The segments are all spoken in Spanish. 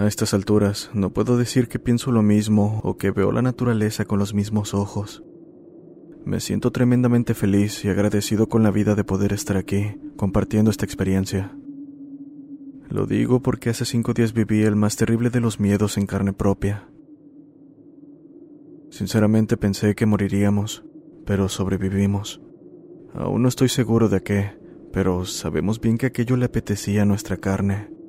A estas alturas, no puedo decir que pienso lo mismo o que veo la naturaleza con los mismos ojos. Me siento tremendamente feliz y agradecido con la vida de poder estar aquí, compartiendo esta experiencia. Lo digo porque hace cinco días viví el más terrible de los miedos en carne propia. Sinceramente pensé que moriríamos, pero sobrevivimos. Aún no estoy seguro de qué, pero sabemos bien que aquello le apetecía a nuestra carne.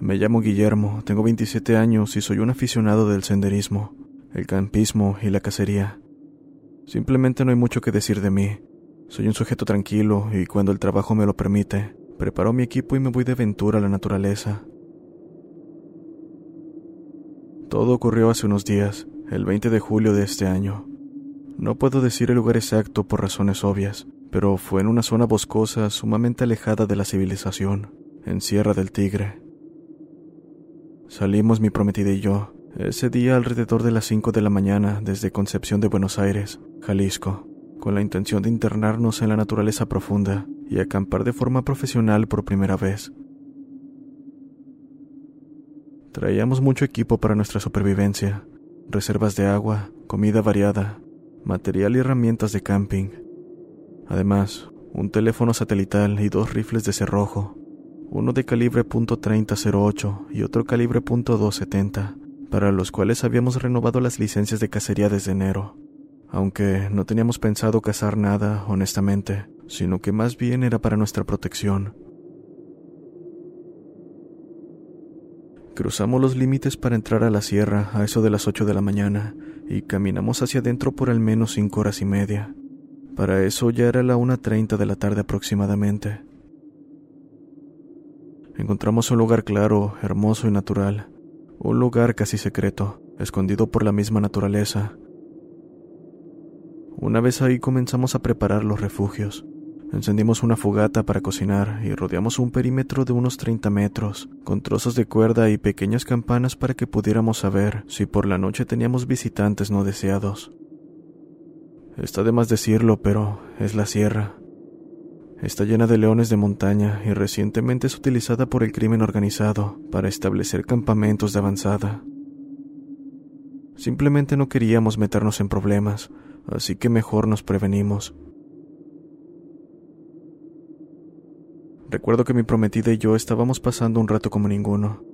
Me llamo Guillermo, tengo 27 años y soy un aficionado del senderismo, el campismo y la cacería. Simplemente no hay mucho que decir de mí. Soy un sujeto tranquilo y cuando el trabajo me lo permite, preparo mi equipo y me voy de aventura a la naturaleza. Todo ocurrió hace unos días, el 20 de julio de este año. No puedo decir el lugar exacto por razones obvias, pero fue en una zona boscosa sumamente alejada de la civilización, en Sierra del Tigre. Salimos mi prometida y yo, ese día alrededor de las 5 de la mañana desde Concepción de Buenos Aires, Jalisco, con la intención de internarnos en la naturaleza profunda y acampar de forma profesional por primera vez. Traíamos mucho equipo para nuestra supervivencia, reservas de agua, comida variada, material y herramientas de camping. Además, un teléfono satelital y dos rifles de cerrojo, uno de calibre .3008 y otro calibre .270, para los cuales habíamos renovado las licencias de cacería desde enero, aunque no teníamos pensado cazar nada, honestamente, sino que más bien era para nuestra protección. Cruzamos los límites para entrar a la sierra a eso de las 8 de la mañana y caminamos hacia adentro por al menos cinco horas y media. Para eso ya era la 1.30 de la tarde aproximadamente. Encontramos un lugar claro, hermoso y natural, un lugar casi secreto, escondido por la misma naturaleza. Una vez ahí comenzamos a preparar los refugios. Encendimos una fogata para cocinar y rodeamos un perímetro de unos 30 metros, con trozos de cuerda y pequeñas campanas para que pudiéramos saber si por la noche teníamos visitantes no deseados. Está de más decirlo, pero es la sierra. Está llena de leones de montaña y recientemente es utilizada por el crimen organizado para establecer campamentos de avanzada. Simplemente no queríamos meternos en problemas, así que mejor nos prevenimos. Recuerdo que mi prometida y yo estábamos pasando un rato como ninguno.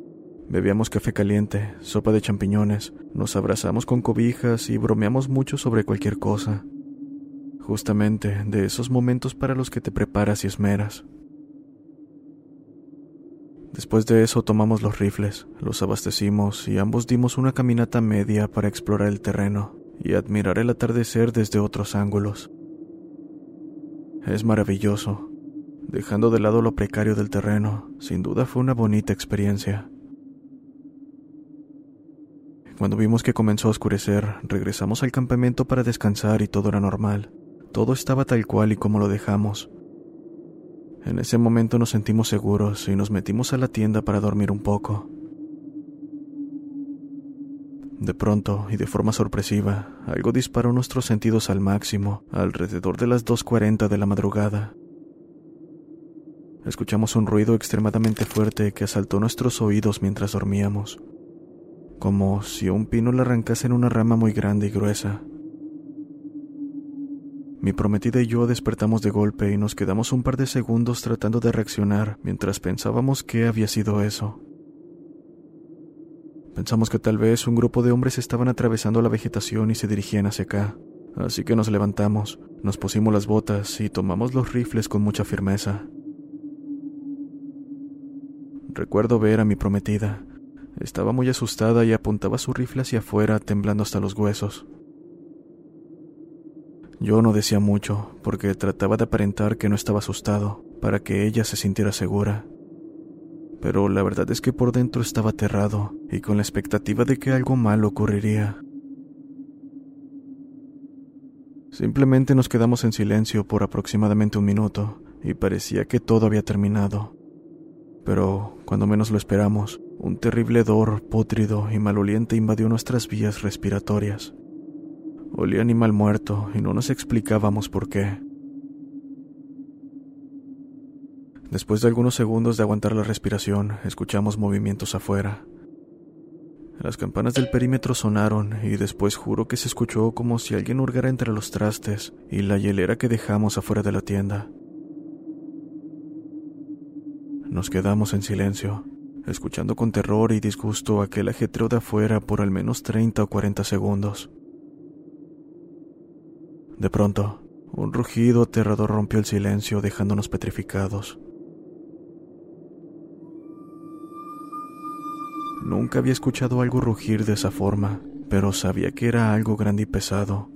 Bebíamos café caliente, sopa de champiñones, nos abrazamos con cobijas y bromeamos mucho sobre cualquier cosa. Justamente de esos momentos para los que te preparas y esmeras. Después de eso tomamos los rifles, los abastecimos y ambos dimos una caminata media para explorar el terreno, y admirar el atardecer desde otros ángulos. Es maravilloso. Dejando de lado lo precario del terreno, sin duda fue una bonita experiencia. Cuando vimos que comenzó a oscurecer, regresamos al campamento para descansar y todo era normal. Todo estaba tal cual y como lo dejamos. En ese momento nos sentimos seguros y nos metimos a la tienda para dormir un poco. De pronto, y de forma sorpresiva, algo disparó nuestros sentidos al máximo, alrededor de las 2.40 de la madrugada. Escuchamos un ruido extremadamente fuerte que asaltó nuestros oídos mientras dormíamos como si un pino le arrancase en una rama muy grande y gruesa. Mi prometida y yo despertamos de golpe y nos quedamos un par de segundos tratando de reaccionar mientras pensábamos qué había sido eso. Pensamos que tal vez un grupo de hombres estaban atravesando la vegetación y se dirigían hacia acá, así que nos levantamos, nos pusimos las botas y tomamos los rifles con mucha firmeza. Recuerdo ver a mi prometida, estaba muy asustada y apuntaba su rifle hacia afuera, temblando hasta los huesos. Yo no decía mucho, porque trataba de aparentar que no estaba asustado, para que ella se sintiera segura. Pero la verdad es que por dentro estaba aterrado y con la expectativa de que algo malo ocurriría. Simplemente nos quedamos en silencio por aproximadamente un minuto y parecía que todo había terminado. Pero cuando menos lo esperamos, un terrible hedor pótrido y maloliente invadió nuestras vías respiratorias. Olía animal muerto y no nos explicábamos por qué. Después de algunos segundos de aguantar la respiración, escuchamos movimientos afuera. Las campanas del perímetro sonaron y después juro que se escuchó como si alguien hurgara entre los trastes y la hielera que dejamos afuera de la tienda. Nos quedamos en silencio escuchando con terror y disgusto aquel ajetreo de afuera por al menos 30 o 40 segundos. De pronto, un rugido aterrador rompió el silencio dejándonos petrificados. Nunca había escuchado algo rugir de esa forma, pero sabía que era algo grande y pesado.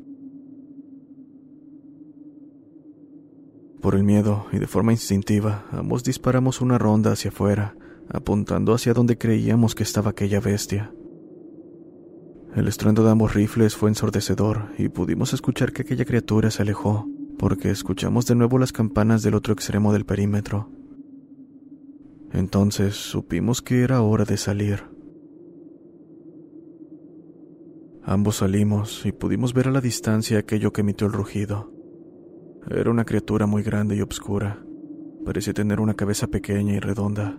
Por el miedo y de forma instintiva, ambos disparamos una ronda hacia afuera, apuntando hacia donde creíamos que estaba aquella bestia. El estruendo de ambos rifles fue ensordecedor y pudimos escuchar que aquella criatura se alejó, porque escuchamos de nuevo las campanas del otro extremo del perímetro. Entonces supimos que era hora de salir. Ambos salimos y pudimos ver a la distancia aquello que emitió el rugido. Era una criatura muy grande y oscura. Parecía tener una cabeza pequeña y redonda,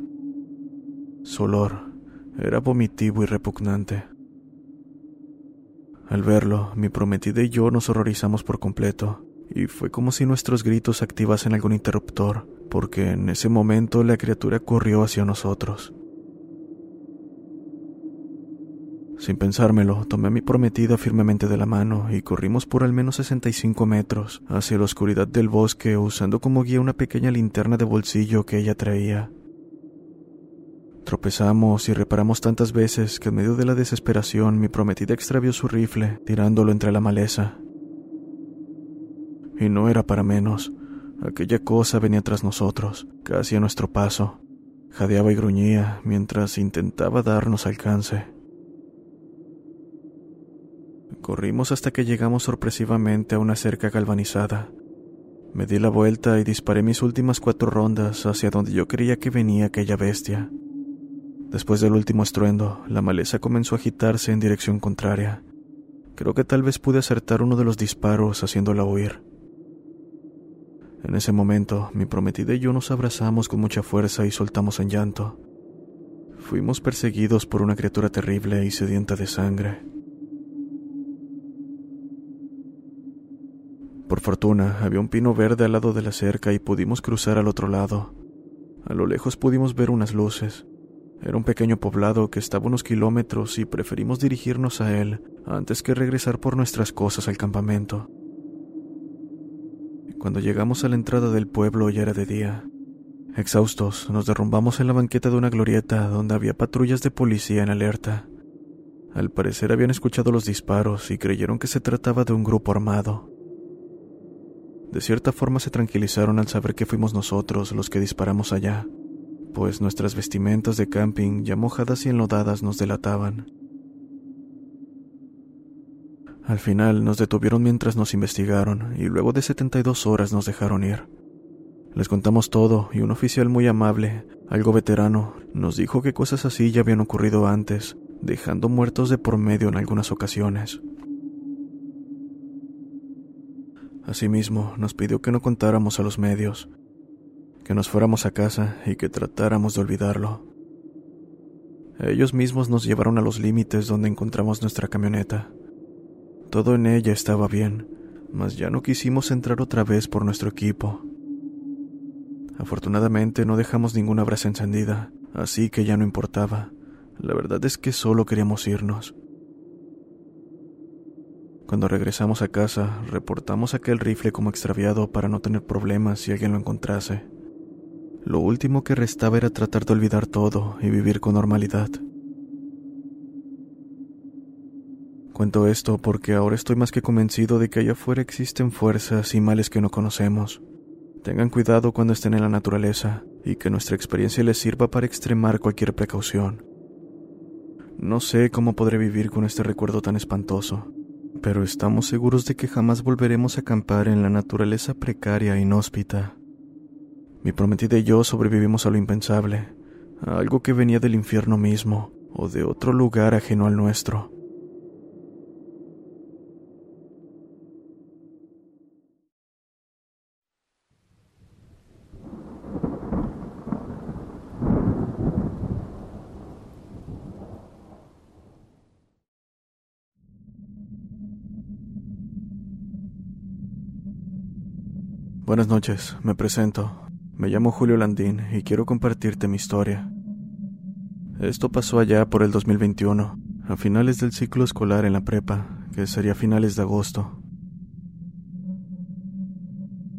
su olor era vomitivo y repugnante. Al verlo, mi prometida y yo nos horrorizamos por completo, y fue como si nuestros gritos activasen algún interruptor, porque en ese momento la criatura corrió hacia nosotros. Sin pensármelo, tomé a mi prometida firmemente de la mano y corrimos por al menos 65 metros hacia la oscuridad del bosque usando como guía una pequeña linterna de bolsillo que ella traía. Tropezamos y reparamos tantas veces que en medio de la desesperación mi prometida extravió su rifle, tirándolo entre la maleza. Y no era para menos. Aquella cosa venía tras nosotros, casi a nuestro paso. Jadeaba y gruñía mientras intentaba darnos alcance. Corrimos hasta que llegamos sorpresivamente a una cerca galvanizada. Me di la vuelta y disparé mis últimas cuatro rondas hacia donde yo creía que venía aquella bestia. Después del último estruendo, la maleza comenzó a agitarse en dirección contraria. Creo que tal vez pude acertar uno de los disparos haciéndola huir. En ese momento, mi prometida y yo nos abrazamos con mucha fuerza y soltamos en llanto. Fuimos perseguidos por una criatura terrible y sedienta de sangre. Por fortuna, había un pino verde al lado de la cerca y pudimos cruzar al otro lado. A lo lejos pudimos ver unas luces. Era un pequeño poblado que estaba unos kilómetros y preferimos dirigirnos a él antes que regresar por nuestras cosas al campamento. Cuando llegamos a la entrada del pueblo ya era de día. Exhaustos, nos derrumbamos en la banqueta de una glorieta donde había patrullas de policía en alerta. Al parecer habían escuchado los disparos y creyeron que se trataba de un grupo armado. De cierta forma se tranquilizaron al saber que fuimos nosotros los que disparamos allá, pues nuestras vestimentas de camping ya mojadas y enlodadas nos delataban. Al final nos detuvieron mientras nos investigaron y luego de 72 horas nos dejaron ir. Les contamos todo y un oficial muy amable, algo veterano, nos dijo que cosas así ya habían ocurrido antes, dejando muertos de por medio en algunas ocasiones. Asimismo, nos pidió que no contáramos a los medios, que nos fuéramos a casa y que tratáramos de olvidarlo. Ellos mismos nos llevaron a los límites donde encontramos nuestra camioneta. Todo en ella estaba bien, mas ya no quisimos entrar otra vez por nuestro equipo. Afortunadamente no dejamos ninguna brasa encendida, así que ya no importaba. La verdad es que solo queríamos irnos. Cuando regresamos a casa, reportamos aquel rifle como extraviado para no tener problemas si alguien lo encontrase. Lo último que restaba era tratar de olvidar todo y vivir con normalidad. Cuento esto porque ahora estoy más que convencido de que allá afuera existen fuerzas y males que no conocemos. Tengan cuidado cuando estén en la naturaleza y que nuestra experiencia les sirva para extremar cualquier precaución. No sé cómo podré vivir con este recuerdo tan espantoso, pero estamos seguros de que jamás volveremos a acampar en la naturaleza precaria e inhóspita. Mi prometida y yo sobrevivimos a lo impensable, a algo que venía del infierno mismo o de otro lugar ajeno al nuestro. Buenas noches, me presento. Me llamo Julio Landín y quiero compartirte mi historia. Esto pasó allá por el 2021, a finales del ciclo escolar en la prepa, que sería finales de agosto.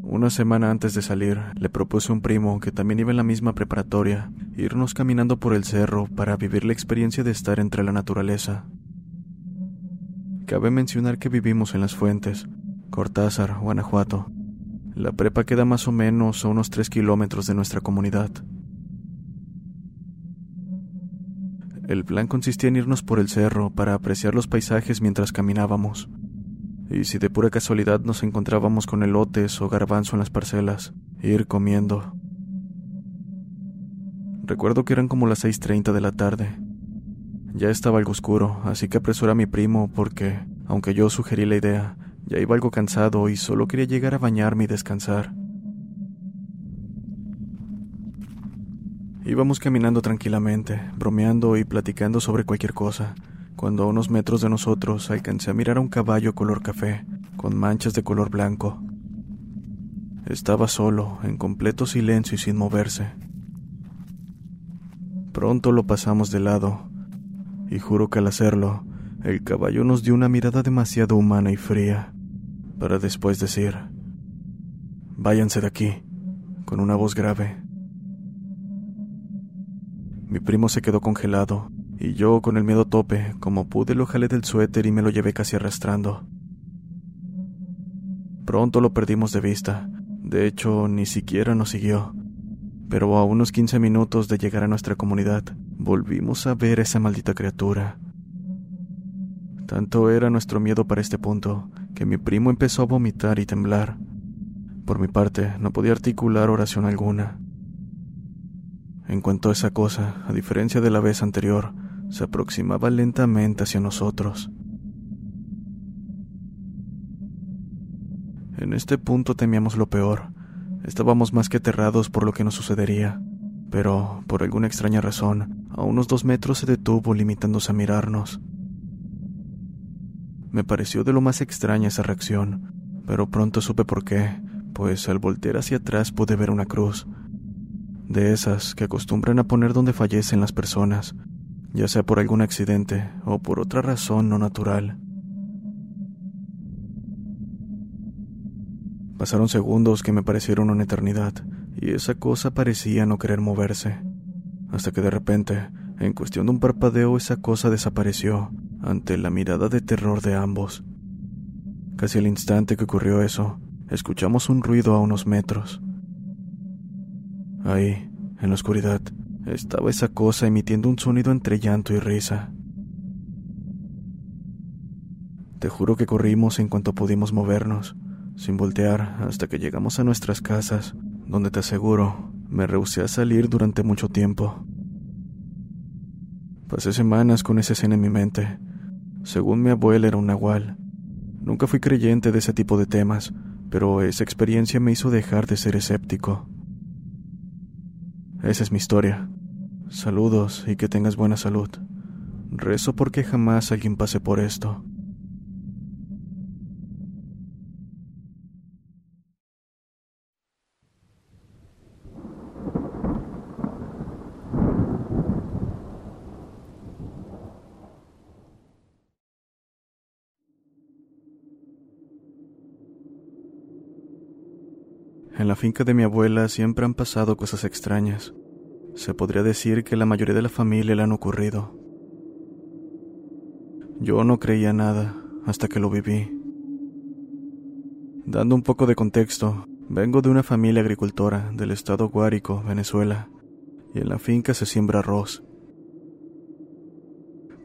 Una semana antes de salir, le propuse a un primo que también iba en la misma preparatoria irnos caminando por el cerro para vivir la experiencia de estar entre la naturaleza. Cabe mencionar que vivimos en las fuentes, Cortázar, Guanajuato, la prepa queda más o menos a unos tres kilómetros de nuestra comunidad. El plan consistía en irnos por el cerro para apreciar los paisajes mientras caminábamos. Y si de pura casualidad nos encontrábamos con elotes o garbanzo en las parcelas, ir comiendo. Recuerdo que eran como las 6.30 de la tarde. Ya estaba algo oscuro, así que apresuré a mi primo porque, aunque yo sugerí la idea, ya iba algo cansado y solo quería llegar a bañarme y descansar. Íbamos caminando tranquilamente, bromeando y platicando sobre cualquier cosa, cuando a unos metros de nosotros alcancé a mirar a un caballo color café, con manchas de color blanco. Estaba solo, en completo silencio y sin moverse. Pronto lo pasamos de lado, y juro que al hacerlo, el caballo nos dio una mirada demasiado humana y fría para después decir, váyanse de aquí, con una voz grave. Mi primo se quedó congelado, y yo, con el miedo tope, como pude, lo jalé del suéter y me lo llevé casi arrastrando. Pronto lo perdimos de vista, de hecho, ni siquiera nos siguió. Pero a unos 15 minutos de llegar a nuestra comunidad, volvimos a ver a esa maldita criatura. Tanto era nuestro miedo para este punto, que mi primo empezó a vomitar y temblar. Por mi parte, no podía articular oración alguna. En cuanto a esa cosa, a diferencia de la vez anterior, se aproximaba lentamente hacia nosotros. En este punto temíamos lo peor. Estábamos más que aterrados por lo que nos sucedería, pero, por alguna extraña razón, a unos dos metros se detuvo limitándose a mirarnos. Me pareció de lo más extraña esa reacción, pero pronto supe por qué, pues al voltear hacia atrás pude ver una cruz, de esas que acostumbran a poner donde fallecen las personas, ya sea por algún accidente o por otra razón no natural. Pasaron segundos que me parecieron una eternidad, y esa cosa parecía no querer moverse, hasta que de repente, en cuestión de un parpadeo, esa cosa desapareció, ante la mirada de terror de ambos. Casi al instante que ocurrió eso, escuchamos un ruido a unos metros. Ahí, en la oscuridad, estaba esa cosa emitiendo un sonido entre llanto y risa. Te juro que corrimos en cuanto pudimos movernos, sin voltear, hasta que llegamos a nuestras casas, donde te aseguro, me rehusé a salir durante mucho tiempo. Pasé semanas con esa escena en mi mente. Según mi abuela era un nahual. Nunca fui creyente de ese tipo de temas, pero esa experiencia me hizo dejar de ser escéptico. Esa es mi historia. Saludos y que tengas buena salud. Rezo porque jamás alguien pase por esto. En la finca de mi abuela siempre han pasado cosas extrañas. Se podría decir que la mayoría de la familia le han ocurrido. Yo no creía nada hasta que lo viví. Dando un poco de contexto, vengo de una familia agricultora del estado Guárico, Venezuela, y en la finca se siembra arroz.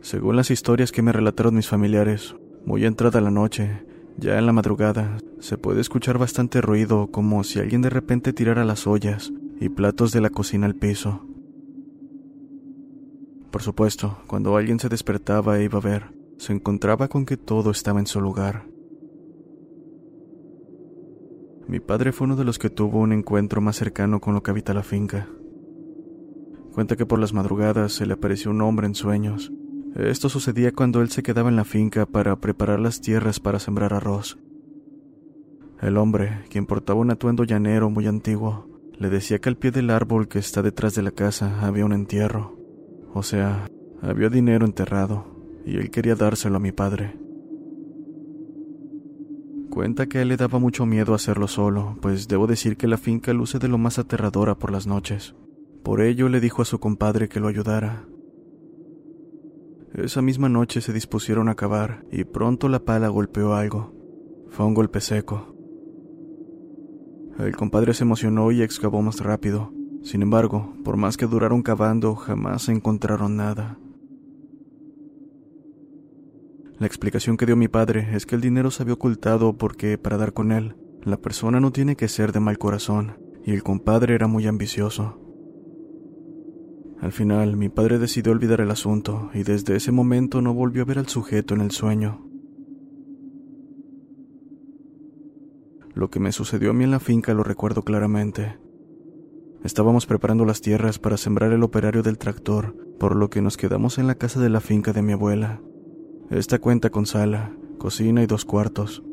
Según las historias que me relataron mis familiares, muy entrada la noche, ya en la madrugada se puede escuchar bastante ruido como si alguien de repente tirara las ollas y platos de la cocina al piso. Por supuesto, cuando alguien se despertaba e iba a ver, se encontraba con que todo estaba en su lugar. Mi padre fue uno de los que tuvo un encuentro más cercano con lo que habita la finca. Cuenta que por las madrugadas se le apareció un hombre en sueños esto sucedía cuando él se quedaba en la finca para preparar las tierras para sembrar arroz. El hombre, quien portaba un atuendo llanero muy antiguo, le decía que al pie del árbol que está detrás de la casa había un entierro. O sea, había dinero enterrado, y él quería dárselo a mi padre. Cuenta que a él le daba mucho miedo hacerlo solo, pues debo decir que la finca luce de lo más aterradora por las noches. Por ello le dijo a su compadre que lo ayudara, esa misma noche se dispusieron a cavar y pronto la pala golpeó algo. Fue un golpe seco. El compadre se emocionó y excavó más rápido. Sin embargo, por más que duraron cavando, jamás encontraron nada. La explicación que dio mi padre es que el dinero se había ocultado porque, para dar con él, la persona no tiene que ser de mal corazón, y el compadre era muy ambicioso. Al final, mi padre decidió olvidar el asunto y desde ese momento no volvió a ver al sujeto en el sueño. Lo que me sucedió a mí en la finca lo recuerdo claramente. Estábamos preparando las tierras para sembrar el operario del tractor, por lo que nos quedamos en la casa de la finca de mi abuela. Esta cuenta con sala, cocina y dos cuartos.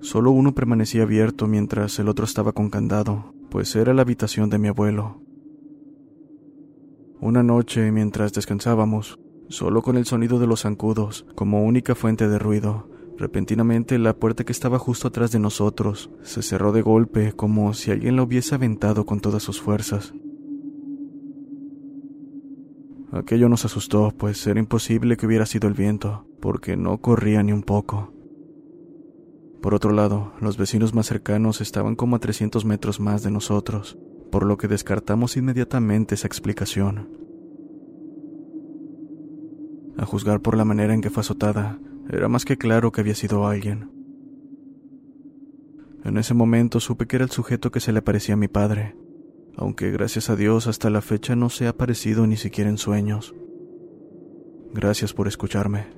Solo uno permanecía abierto mientras el otro estaba con candado, pues era la habitación de mi abuelo. Una noche, mientras descansábamos, solo con el sonido de los zancudos como única fuente de ruido, repentinamente la puerta que estaba justo atrás de nosotros se cerró de golpe como si alguien la hubiese aventado con todas sus fuerzas. Aquello nos asustó, pues era imposible que hubiera sido el viento, porque no corría ni un poco. Por otro lado, los vecinos más cercanos estaban como a 300 metros más de nosotros, por lo que descartamos inmediatamente esa explicación. A juzgar por la manera en que fue azotada, era más que claro que había sido alguien. En ese momento supe que era el sujeto que se le parecía a mi padre, aunque gracias a Dios hasta la fecha no se ha aparecido ni siquiera en sueños. Gracias por escucharme.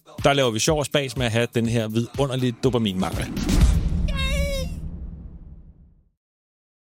Der laver vi sjov og spas med at have den her vidunderlige dopaminmangel.